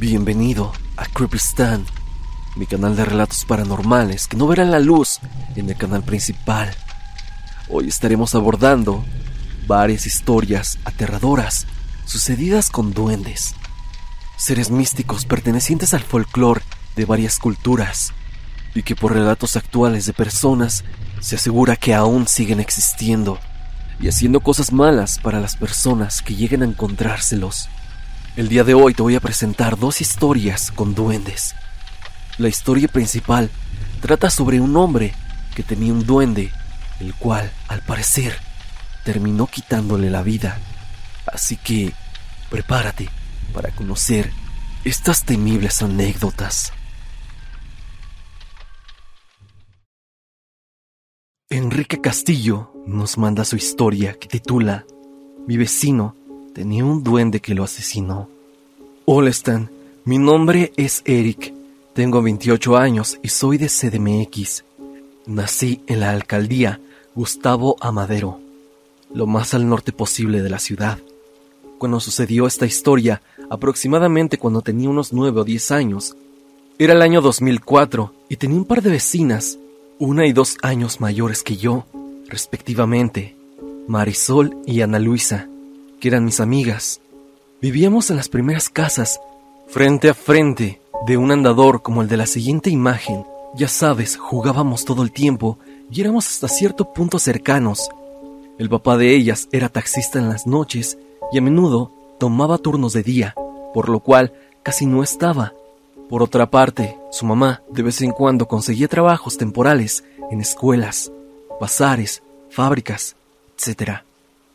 Bienvenido a Creepystan, mi canal de relatos paranormales que no verán la luz en el canal principal. Hoy estaremos abordando varias historias aterradoras sucedidas con duendes, seres místicos pertenecientes al folclore de varias culturas y que por relatos actuales de personas se asegura que aún siguen existiendo y haciendo cosas malas para las personas que lleguen a encontrárselos. El día de hoy te voy a presentar dos historias con duendes. La historia principal trata sobre un hombre que tenía un duende, el cual, al parecer, terminó quitándole la vida. Así que, prepárate para conocer estas temibles anécdotas. Enrique Castillo nos manda su historia que titula Mi vecino tenía un duende que lo asesinó. Hola mi nombre es Eric, tengo 28 años y soy de CDMX. Nací en la alcaldía Gustavo Amadero, lo más al norte posible de la ciudad. Cuando sucedió esta historia, aproximadamente cuando tenía unos 9 o 10 años, era el año 2004 y tenía un par de vecinas, una y dos años mayores que yo, respectivamente, Marisol y Ana Luisa que eran mis amigas. Vivíamos en las primeras casas, frente a frente, de un andador como el de la siguiente imagen. Ya sabes, jugábamos todo el tiempo y éramos hasta cierto punto cercanos. El papá de ellas era taxista en las noches y a menudo tomaba turnos de día, por lo cual casi no estaba. Por otra parte, su mamá de vez en cuando conseguía trabajos temporales en escuelas, bazares, fábricas, etc.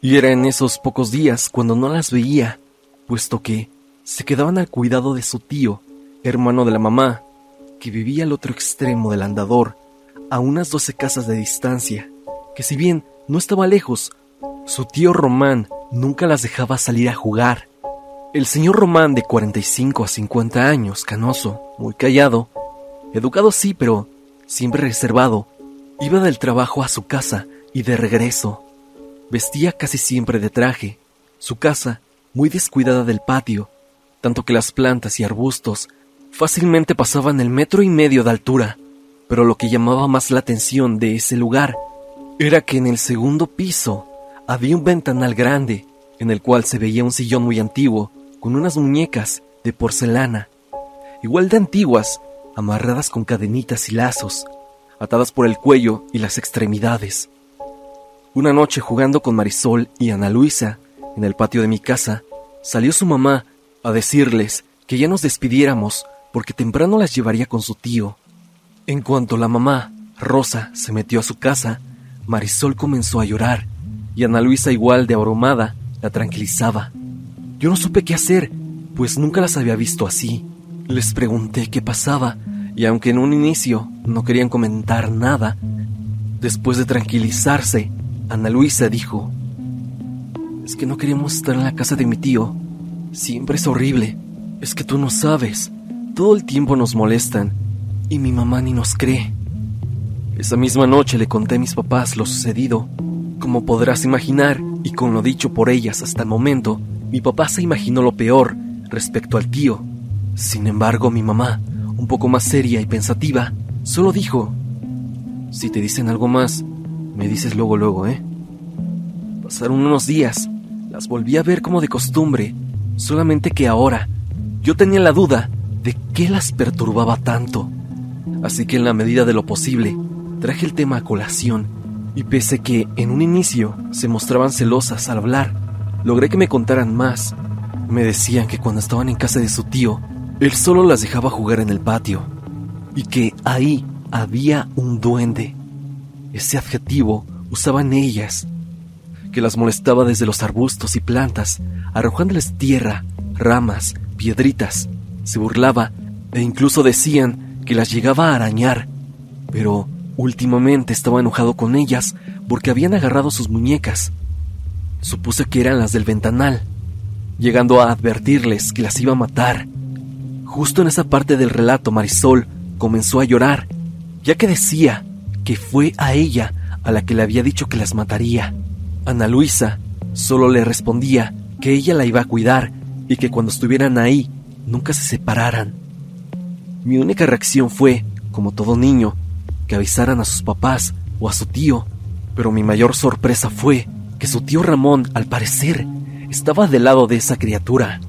Y era en esos pocos días cuando no las veía, puesto que se quedaban al cuidado de su tío, hermano de la mamá, que vivía al otro extremo del andador, a unas doce casas de distancia, que si bien no estaba lejos, su tío Román nunca las dejaba salir a jugar. El señor Román, de 45 a 50 años, canoso, muy callado, educado sí, pero siempre reservado, iba del trabajo a su casa y de regreso Vestía casi siempre de traje, su casa muy descuidada del patio, tanto que las plantas y arbustos fácilmente pasaban el metro y medio de altura, pero lo que llamaba más la atención de ese lugar era que en el segundo piso había un ventanal grande en el cual se veía un sillón muy antiguo con unas muñecas de porcelana, igual de antiguas, amarradas con cadenitas y lazos, atadas por el cuello y las extremidades. Una noche jugando con Marisol y Ana Luisa en el patio de mi casa, salió su mamá a decirles que ya nos despidiéramos porque temprano las llevaría con su tío. En cuanto la mamá, Rosa, se metió a su casa, Marisol comenzó a llorar y Ana Luisa igual de abrumada la tranquilizaba. Yo no supe qué hacer, pues nunca las había visto así. Les pregunté qué pasaba y aunque en un inicio no querían comentar nada, después de tranquilizarse, Ana Luisa dijo, es que no queremos estar en la casa de mi tío. Siempre es horrible. Es que tú no sabes. Todo el tiempo nos molestan y mi mamá ni nos cree. Esa misma noche le conté a mis papás lo sucedido. Como podrás imaginar, y con lo dicho por ellas hasta el momento, mi papá se imaginó lo peor respecto al tío. Sin embargo, mi mamá, un poco más seria y pensativa, solo dijo, si te dicen algo más, me dices luego, luego, ¿eh? Pasaron unos días. Las volví a ver como de costumbre. Solamente que ahora yo tenía la duda de qué las perturbaba tanto. Así que en la medida de lo posible, traje el tema a colación. Y pese que en un inicio se mostraban celosas al hablar, logré que me contaran más. Me decían que cuando estaban en casa de su tío, él solo las dejaba jugar en el patio. Y que ahí había un duende ese adjetivo usaban ellas, que las molestaba desde los arbustos y plantas, arrojándoles tierra, ramas, piedritas. Se burlaba e incluso decían que las llegaba a arañar, pero últimamente estaba enojado con ellas porque habían agarrado sus muñecas. Supuse que eran las del ventanal, llegando a advertirles que las iba a matar. Justo en esa parte del relato Marisol comenzó a llorar, ya que decía que fue a ella a la que le había dicho que las mataría. Ana Luisa solo le respondía que ella la iba a cuidar y que cuando estuvieran ahí nunca se separaran. Mi única reacción fue, como todo niño, que avisaran a sus papás o a su tío, pero mi mayor sorpresa fue que su tío Ramón, al parecer, estaba del lado de esa criatura.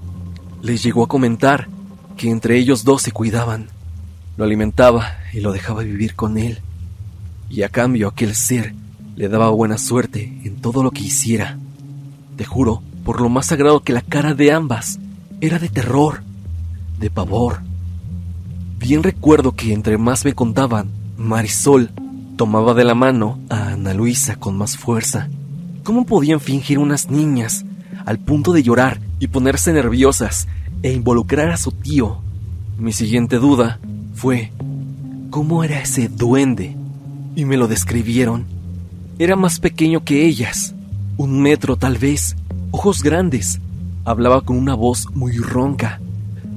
Les llegó a comentar que entre ellos dos se cuidaban. Lo alimentaba y lo dejaba vivir con él. Y a cambio aquel ser le daba buena suerte en todo lo que hiciera. Te juro, por lo más sagrado que la cara de ambas era de terror, de pavor. Bien recuerdo que entre más me contaban, Marisol tomaba de la mano a Ana Luisa con más fuerza. ¿Cómo podían fingir unas niñas al punto de llorar y ponerse nerviosas e involucrar a su tío? Mi siguiente duda fue, ¿cómo era ese duende? Y me lo describieron. Era más pequeño que ellas, un metro tal vez, ojos grandes. Hablaba con una voz muy ronca,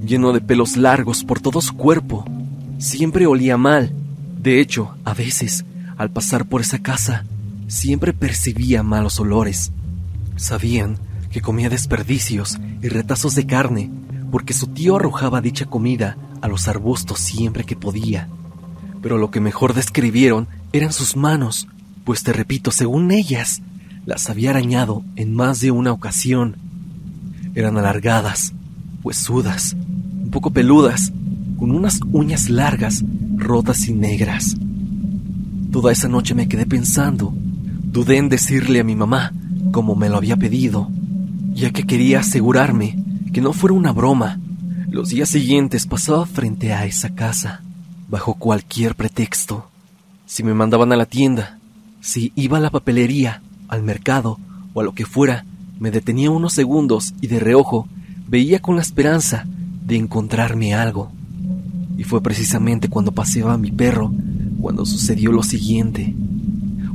lleno de pelos largos por todo su cuerpo. Siempre olía mal. De hecho, a veces, al pasar por esa casa, siempre percibía malos olores. Sabían que comía desperdicios y retazos de carne, porque su tío arrojaba dicha comida a los arbustos siempre que podía. Pero lo que mejor describieron eran sus manos, pues te repito, según ellas, las había arañado en más de una ocasión. Eran alargadas, huesudas, un poco peludas, con unas uñas largas, rotas y negras. Toda esa noche me quedé pensando. Dudé en decirle a mi mamá como me lo había pedido, ya que quería asegurarme que no fuera una broma. Los días siguientes pasaba frente a esa casa, bajo cualquier pretexto. Si me mandaban a la tienda, si iba a la papelería, al mercado o a lo que fuera, me detenía unos segundos y de reojo veía con la esperanza de encontrarme algo. Y fue precisamente cuando paseaba mi perro cuando sucedió lo siguiente.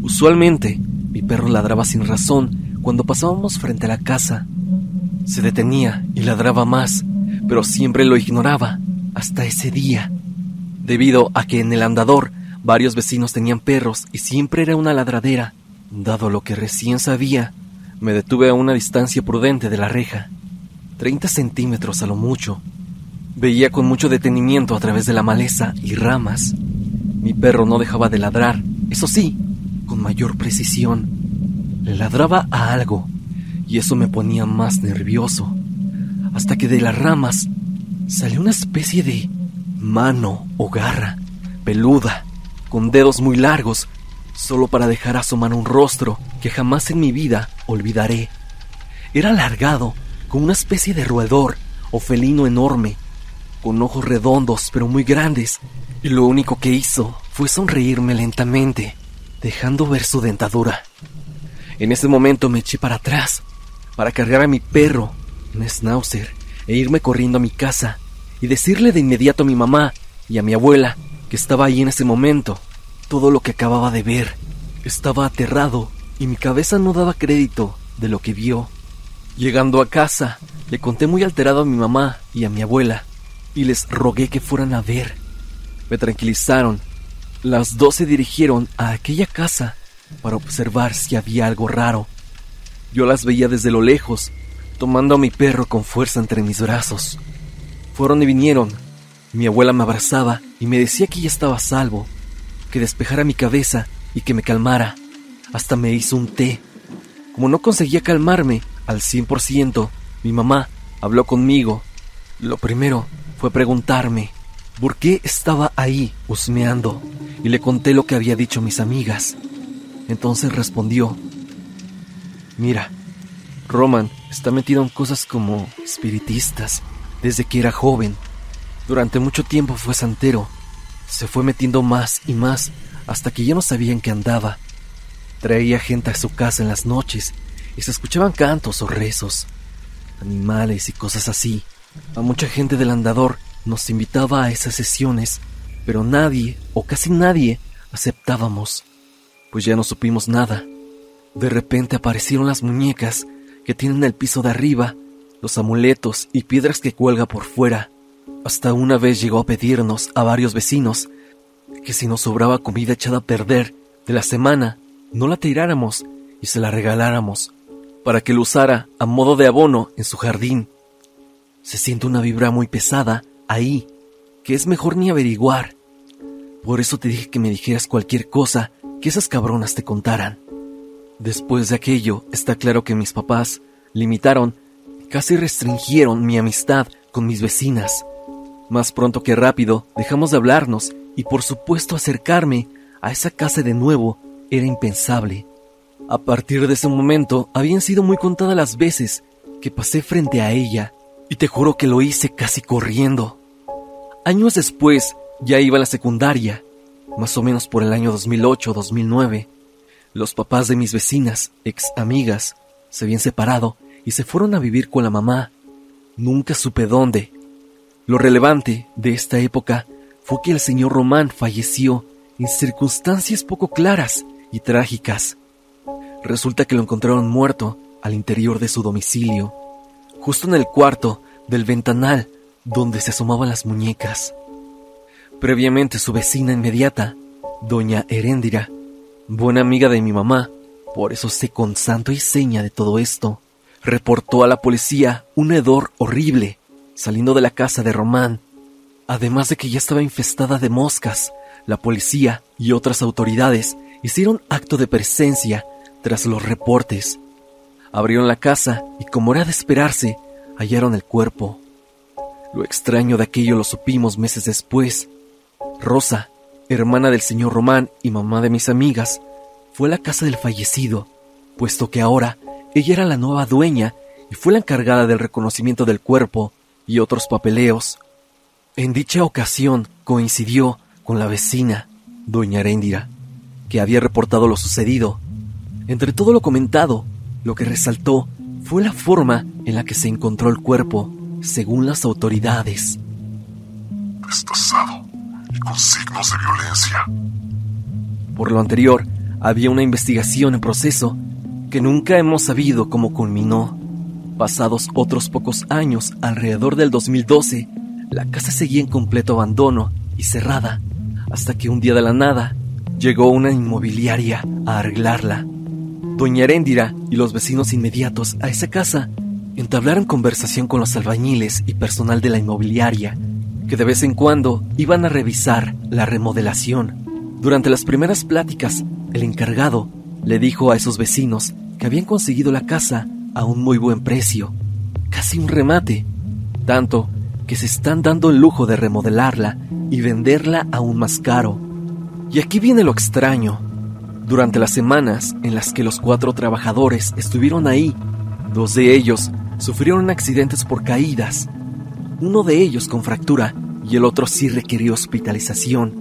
Usualmente, mi perro ladraba sin razón cuando pasábamos frente a la casa. Se detenía y ladraba más, pero siempre lo ignoraba hasta ese día, debido a que en el andador Varios vecinos tenían perros y siempre era una ladradera. Dado lo que recién sabía, me detuve a una distancia prudente de la reja, 30 centímetros a lo mucho. Veía con mucho detenimiento a través de la maleza y ramas. Mi perro no dejaba de ladrar, eso sí, con mayor precisión. Le ladraba a algo, y eso me ponía más nervioso, hasta que de las ramas salió una especie de mano o garra, peluda, con dedos muy largos, solo para dejar asomar un rostro que jamás en mi vida olvidaré. Era alargado, con una especie de roedor o felino enorme, con ojos redondos pero muy grandes, y lo único que hizo fue sonreírme lentamente, dejando ver su dentadura. En ese momento me eché para atrás, para cargar a mi perro, un schnauzer, e irme corriendo a mi casa y decirle de inmediato a mi mamá y a mi abuela que estaba ahí en ese momento. Todo lo que acababa de ver. Estaba aterrado y mi cabeza no daba crédito de lo que vio. Llegando a casa, le conté muy alterado a mi mamá y a mi abuela y les rogué que fueran a ver. Me tranquilizaron. Las dos se dirigieron a aquella casa para observar si había algo raro. Yo las veía desde lo lejos, tomando a mi perro con fuerza entre mis brazos. Fueron y vinieron, mi abuela me abrazaba y me decía que ya estaba salvo, que despejara mi cabeza y que me calmara. Hasta me hizo un té. Como no conseguía calmarme al cien por ciento, mi mamá habló conmigo. Lo primero fue preguntarme por qué estaba ahí husmeando y le conté lo que había dicho mis amigas. Entonces respondió, mira, Roman está metido en cosas como espiritistas desde que era joven durante mucho tiempo fue santero. Se fue metiendo más y más hasta que ya no sabían qué andaba. Traía gente a su casa en las noches y se escuchaban cantos o rezos, animales y cosas así. A mucha gente del andador nos invitaba a esas sesiones, pero nadie o casi nadie aceptábamos, pues ya no supimos nada. De repente aparecieron las muñecas que tienen el piso de arriba, los amuletos y piedras que cuelga por fuera. Hasta una vez llegó a pedirnos a varios vecinos que si nos sobraba comida echada a perder de la semana, no la tiráramos y se la regaláramos para que lo usara a modo de abono en su jardín. Se siente una vibra muy pesada ahí, que es mejor ni averiguar. Por eso te dije que me dijeras cualquier cosa que esas cabronas te contaran. Después de aquello, está claro que mis papás limitaron, casi restringieron mi amistad con mis vecinas. Más pronto que rápido, dejamos de hablarnos y por supuesto acercarme a esa casa de nuevo era impensable. A partir de ese momento habían sido muy contadas las veces que pasé frente a ella y te juro que lo hice casi corriendo. Años después ya iba a la secundaria, más o menos por el año 2008-2009. Los papás de mis vecinas, ex amigas, se habían separado y se fueron a vivir con la mamá. Nunca supe dónde. Lo relevante de esta época fue que el señor Román falleció en circunstancias poco claras y trágicas. Resulta que lo encontraron muerto al interior de su domicilio, justo en el cuarto del ventanal donde se asomaban las muñecas. Previamente su vecina inmediata, doña Heréndira, buena amiga de mi mamá, por eso sé con santo y seña de todo esto, reportó a la policía un hedor horrible saliendo de la casa de Román. Además de que ya estaba infestada de moscas, la policía y otras autoridades hicieron acto de presencia tras los reportes. Abrieron la casa y como era de esperarse, hallaron el cuerpo. Lo extraño de aquello lo supimos meses después. Rosa, hermana del señor Román y mamá de mis amigas, fue a la casa del fallecido, puesto que ahora ella era la nueva dueña y fue la encargada del reconocimiento del cuerpo y otros papeleos. En dicha ocasión coincidió con la vecina, doña Aréndira, que había reportado lo sucedido. Entre todo lo comentado, lo que resaltó fue la forma en la que se encontró el cuerpo, según las autoridades. Destazado y con signos de violencia. Por lo anterior, había una investigación en proceso que nunca hemos sabido cómo culminó. Pasados otros pocos años, alrededor del 2012, la casa seguía en completo abandono y cerrada, hasta que un día de la nada llegó una inmobiliaria a arreglarla. Doña Heréndira y los vecinos inmediatos a esa casa entablaron conversación con los albañiles y personal de la inmobiliaria, que de vez en cuando iban a revisar la remodelación. Durante las primeras pláticas, el encargado le dijo a esos vecinos que habían conseguido la casa a un muy buen precio, casi un remate, tanto que se están dando el lujo de remodelarla y venderla aún más caro. Y aquí viene lo extraño. Durante las semanas en las que los cuatro trabajadores estuvieron ahí, dos de ellos sufrieron accidentes por caídas, uno de ellos con fractura y el otro sí requirió hospitalización.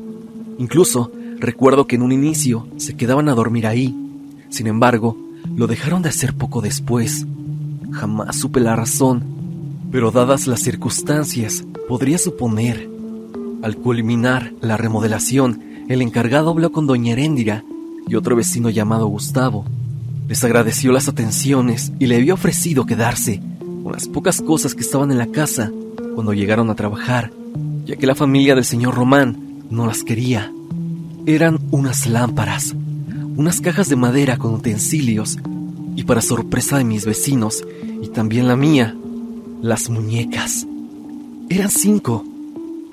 Incluso recuerdo que en un inicio se quedaban a dormir ahí, sin embargo, lo dejaron de hacer poco después. Jamás supe la razón, pero dadas las circunstancias, podría suponer. Al culminar la remodelación, el encargado habló con doña Heréndira y otro vecino llamado Gustavo. Les agradeció las atenciones y le había ofrecido quedarse con las pocas cosas que estaban en la casa cuando llegaron a trabajar, ya que la familia del señor Román no las quería. Eran unas lámparas, unas cajas de madera con utensilios y para sorpresa de mis vecinos y también la mía, las muñecas. Eran cinco.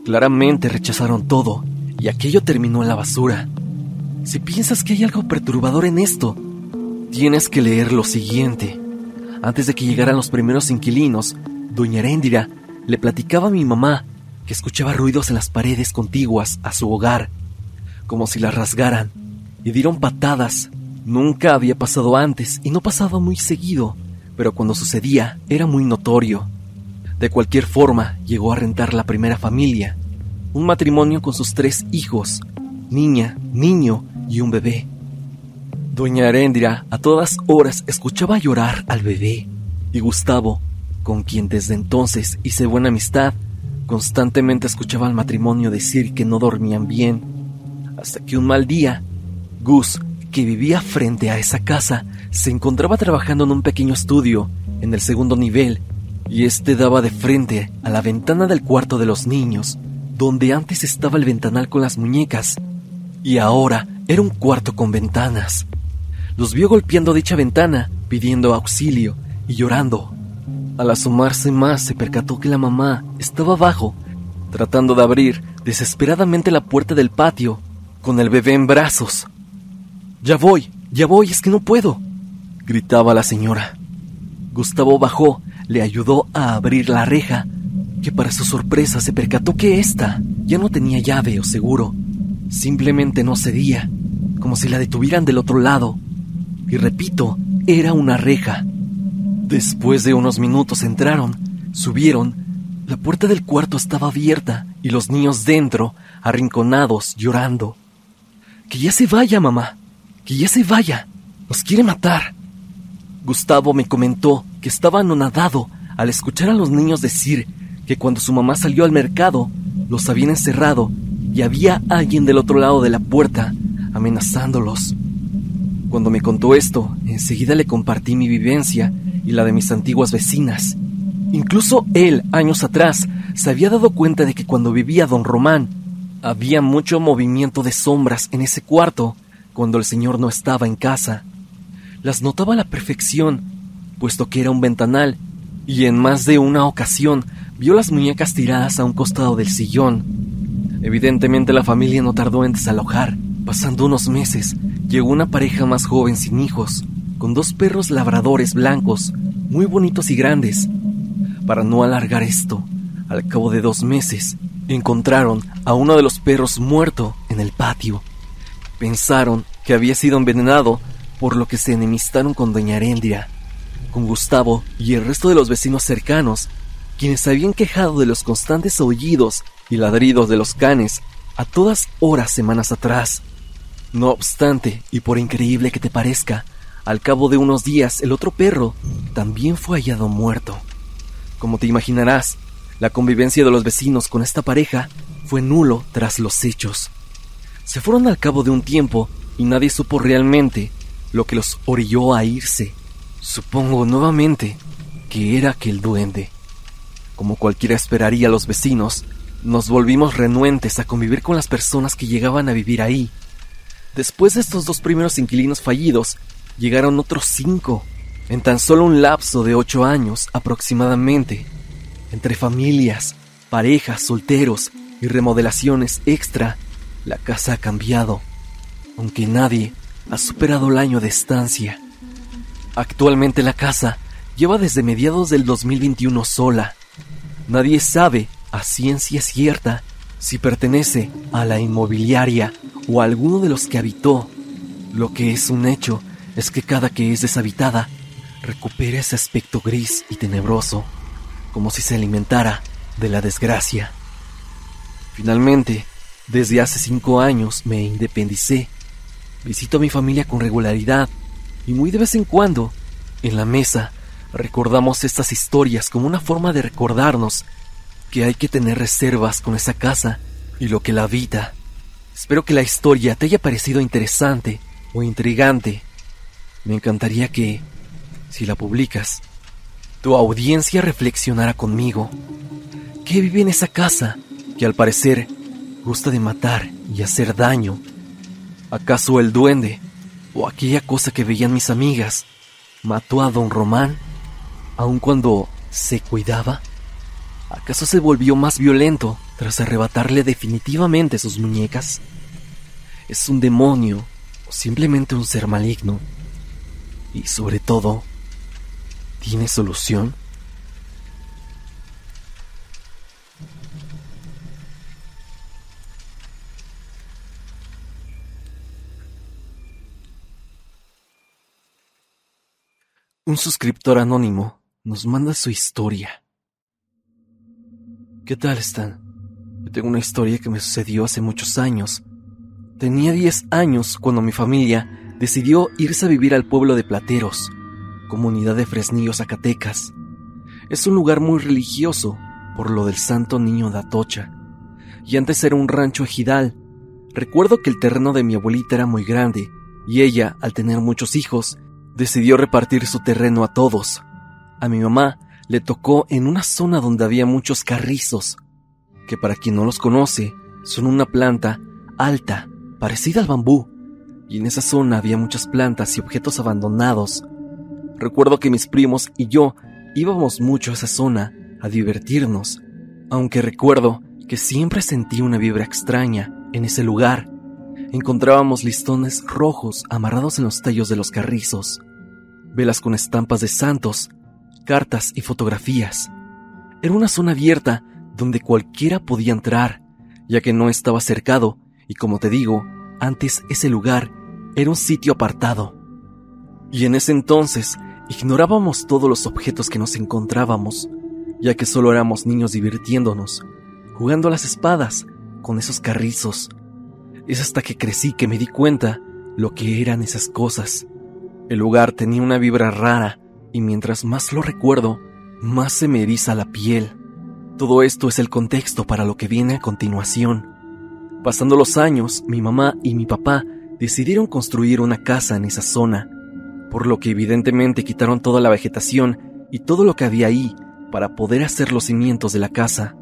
Claramente rechazaron todo y aquello terminó en la basura. Si piensas que hay algo perturbador en esto, tienes que leer lo siguiente. Antes de que llegaran los primeros inquilinos, doña Heréndira le platicaba a mi mamá que escuchaba ruidos en las paredes contiguas a su hogar, como si las rasgaran y dieron patadas. Nunca había pasado antes y no pasaba muy seguido, pero cuando sucedía era muy notorio. De cualquier forma, llegó a rentar la primera familia, un matrimonio con sus tres hijos, niña, niño y un bebé. Doña Aréndira a todas horas escuchaba llorar al bebé, y Gustavo, con quien desde entonces hice buena amistad, constantemente escuchaba al matrimonio decir que no dormían bien, hasta que un mal día Gus, que vivía frente a esa casa, se encontraba trabajando en un pequeño estudio en el segundo nivel y este daba de frente a la ventana del cuarto de los niños, donde antes estaba el ventanal con las muñecas y ahora era un cuarto con ventanas. Los vio golpeando dicha ventana, pidiendo auxilio y llorando. Al asomarse más se percató que la mamá estaba abajo, tratando de abrir desesperadamente la puerta del patio, con el bebé en brazos. Ya voy, ya voy, es que no puedo, gritaba la señora. Gustavo bajó, le ayudó a abrir la reja, que para su sorpresa se percató que ésta ya no tenía llave o seguro. Simplemente no cedía, como si la detuvieran del otro lado. Y repito, era una reja. Después de unos minutos entraron, subieron, la puerta del cuarto estaba abierta y los niños dentro, arrinconados, llorando. Que ya se vaya, mamá, que ya se vaya, nos quiere matar. Gustavo me comentó que estaba anonadado al escuchar a los niños decir que cuando su mamá salió al mercado, los habían encerrado y había alguien del otro lado de la puerta amenazándolos. Cuando me contó esto, enseguida le compartí mi vivencia y la de mis antiguas vecinas. Incluso él, años atrás, se había dado cuenta de que cuando vivía don Román, había mucho movimiento de sombras en ese cuarto cuando el señor no estaba en casa. Las notaba a la perfección, puesto que era un ventanal, y en más de una ocasión vio las muñecas tiradas a un costado del sillón. Evidentemente la familia no tardó en desalojar. Pasando unos meses, llegó una pareja más joven sin hijos, con dos perros labradores blancos, muy bonitos y grandes. Para no alargar esto, al cabo de dos meses, encontraron a uno de los perros muerto en el patio. Pensaron que había sido envenenado, por lo que se enemistaron con doña Arendria, con Gustavo y el resto de los vecinos cercanos, quienes se habían quejado de los constantes aullidos y ladridos de los canes a todas horas semanas atrás. No obstante, y por increíble que te parezca, al cabo de unos días el otro perro también fue hallado muerto. Como te imaginarás, la convivencia de los vecinos con esta pareja fue nulo tras los hechos. Se fueron al cabo de un tiempo y nadie supo realmente lo que los orilló a irse. Supongo nuevamente que era aquel duende. Como cualquiera esperaría los vecinos, nos volvimos renuentes a convivir con las personas que llegaban a vivir ahí Después de estos dos primeros inquilinos fallidos, llegaron otros cinco, en tan solo un lapso de ocho años aproximadamente, entre familias, parejas, solteros y remodelaciones extra, la casa ha cambiado, aunque nadie ha superado el año de estancia. Actualmente la casa lleva desde mediados del 2021 sola. Nadie sabe, a ciencia cierta, si pertenece a la inmobiliaria o a alguno de los que habitó. Lo que es un hecho es que cada que es deshabitada recupera ese aspecto gris y tenebroso, como si se alimentara de la desgracia. Finalmente, desde hace cinco años me independicé. Visito a mi familia con regularidad y muy de vez en cuando, en la mesa, recordamos estas historias como una forma de recordarnos que hay que tener reservas con esa casa y lo que la habita. Espero que la historia te haya parecido interesante o intrigante. Me encantaría que, si la publicas, tu audiencia reflexionara conmigo. ¿Qué vive en esa casa que al parecer gusta de matar y hacer daño? ¿Acaso el duende o aquella cosa que veían mis amigas mató a don Román aun cuando se cuidaba? ¿Acaso se volvió más violento tras arrebatarle definitivamente sus muñecas? ¿Es un demonio o simplemente un ser maligno? Y sobre todo, ¿tiene solución? Un suscriptor anónimo nos manda su historia. ¿Qué tal están? Yo tengo una historia que me sucedió hace muchos años. Tenía 10 años cuando mi familia decidió irse a vivir al pueblo de Plateros, comunidad de Fresnillo, Zacatecas. Es un lugar muy religioso por lo del Santo Niño de Atocha. Y antes era un rancho ejidal. Recuerdo que el terreno de mi abuelita era muy grande y ella, al tener muchos hijos, decidió repartir su terreno a todos. A mi mamá le tocó en una zona donde había muchos carrizos, que para quien no los conoce, son una planta alta, parecida al bambú, y en esa zona había muchas plantas y objetos abandonados. Recuerdo que mis primos y yo íbamos mucho a esa zona a divertirnos, aunque recuerdo que siempre sentí una vibra extraña en ese lugar. Encontrábamos listones rojos amarrados en los tallos de los carrizos, velas con estampas de santos, cartas y fotografías. Era una zona abierta donde cualquiera podía entrar, ya que no estaba cercado y como te digo, antes ese lugar era un sitio apartado. Y en ese entonces ignorábamos todos los objetos que nos encontrábamos, ya que solo éramos niños divirtiéndonos, jugando a las espadas con esos carrizos. Es hasta que crecí que me di cuenta lo que eran esas cosas. El lugar tenía una vibra rara y mientras más lo recuerdo, más se me eriza la piel. Todo esto es el contexto para lo que viene a continuación. Pasando los años, mi mamá y mi papá decidieron construir una casa en esa zona, por lo que evidentemente quitaron toda la vegetación y todo lo que había ahí para poder hacer los cimientos de la casa.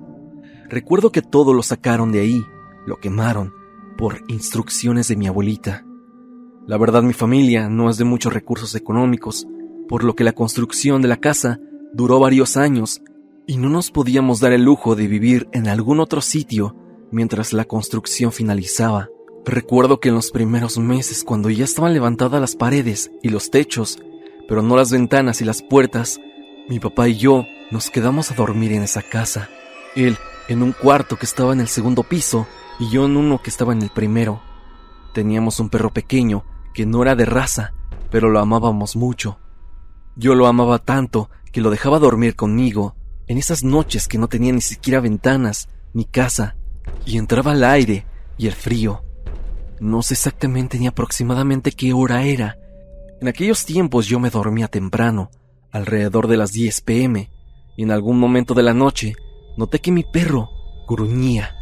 Recuerdo que todo lo sacaron de ahí, lo quemaron, por instrucciones de mi abuelita. La verdad mi familia no es de muchos recursos económicos, por lo que la construcción de la casa duró varios años y no nos podíamos dar el lujo de vivir en algún otro sitio mientras la construcción finalizaba. Recuerdo que en los primeros meses, cuando ya estaban levantadas las paredes y los techos, pero no las ventanas y las puertas, mi papá y yo nos quedamos a dormir en esa casa. Él en un cuarto que estaba en el segundo piso y yo en uno que estaba en el primero. Teníamos un perro pequeño que no era de raza, pero lo amábamos mucho. Yo lo amaba tanto que lo dejaba dormir conmigo en esas noches que no tenía ni siquiera ventanas ni casa y entraba el aire y el frío. No sé exactamente ni aproximadamente qué hora era. En aquellos tiempos yo me dormía temprano, alrededor de las 10 pm, y en algún momento de la noche noté que mi perro gruñía.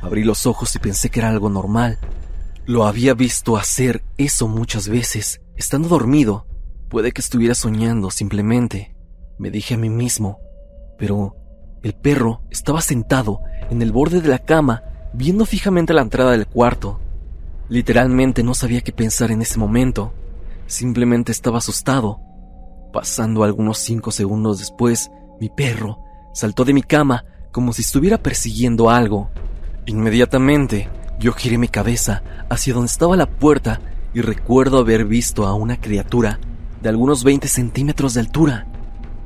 Abrí los ojos y pensé que era algo normal. Lo había visto hacer eso muchas veces, estando dormido. Puede que estuviera soñando simplemente, me dije a mí mismo. Pero el perro estaba sentado en el borde de la cama, viendo fijamente la entrada del cuarto. Literalmente no sabía qué pensar en ese momento. Simplemente estaba asustado. Pasando algunos cinco segundos después, mi perro saltó de mi cama como si estuviera persiguiendo algo. Inmediatamente, yo giré mi cabeza hacia donde estaba la puerta y recuerdo haber visto a una criatura de algunos 20 centímetros de altura,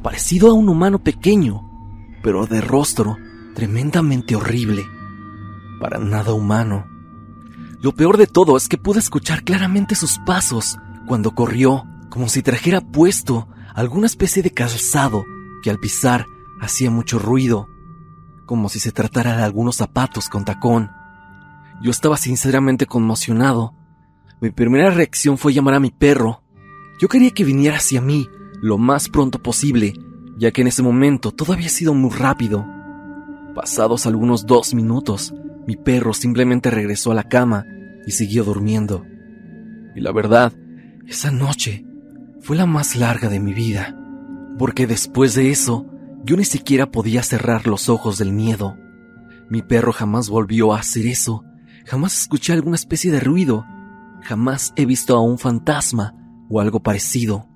parecido a un humano pequeño, pero de rostro tremendamente horrible, para nada humano. Lo peor de todo es que pude escuchar claramente sus pasos cuando corrió, como si trajera puesto alguna especie de calzado que al pisar hacía mucho ruido, como si se tratara de algunos zapatos con tacón. Yo estaba sinceramente conmocionado. Mi primera reacción fue llamar a mi perro. Yo quería que viniera hacia mí lo más pronto posible, ya que en ese momento todo había sido muy rápido. Pasados algunos dos minutos, mi perro simplemente regresó a la cama y siguió durmiendo. Y la verdad, esa noche fue la más larga de mi vida, porque después de eso, yo ni siquiera podía cerrar los ojos del miedo. Mi perro jamás volvió a hacer eso, jamás escuché alguna especie de ruido, jamás he visto a un fantasma o algo parecido.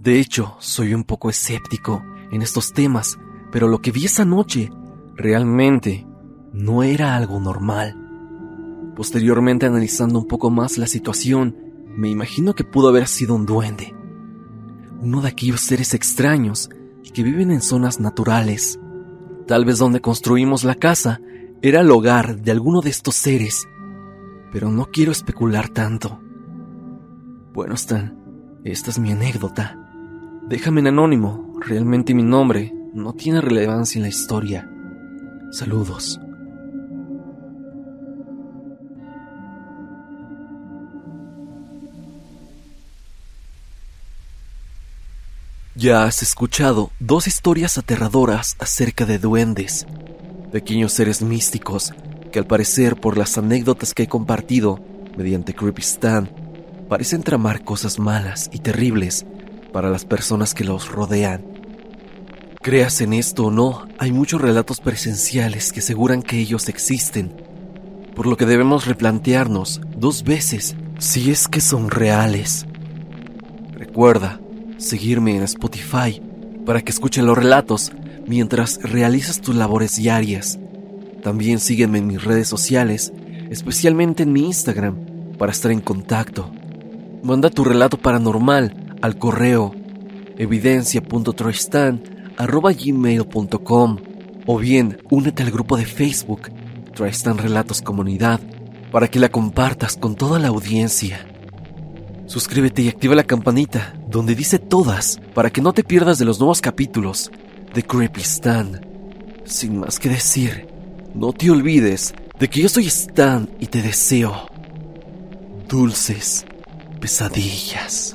De hecho, soy un poco escéptico en estos temas, pero lo que vi esa noche realmente no era algo normal. Posteriormente, analizando un poco más la situación, me imagino que pudo haber sido un duende. Uno de aquellos seres extraños que viven en zonas naturales. Tal vez donde construimos la casa era el hogar de alguno de estos seres, pero no quiero especular tanto. Bueno, Stan, esta es mi anécdota. Déjame en anónimo, realmente mi nombre no tiene relevancia en la historia. Saludos. Ya has escuchado dos historias aterradoras acerca de duendes, pequeños seres místicos que al parecer por las anécdotas que he compartido mediante Creepy Stan parecen tramar cosas malas y terribles para las personas que los rodean. Creas en esto o no, hay muchos relatos presenciales que aseguran que ellos existen, por lo que debemos replantearnos dos veces si es que son reales. Recuerda seguirme en Spotify para que escuchen los relatos mientras realizas tus labores diarias. También sígueme en mis redes sociales, especialmente en mi Instagram, para estar en contacto. Manda tu relato paranormal al correo evidencia.tristan.gmail.com o bien únete al grupo de Facebook Tristan Relatos Comunidad para que la compartas con toda la audiencia. Suscríbete y activa la campanita donde dice todas para que no te pierdas de los nuevos capítulos de Creepy Stan. Sin más que decir, no te olvides de que yo soy Stan y te deseo dulces pesadillas.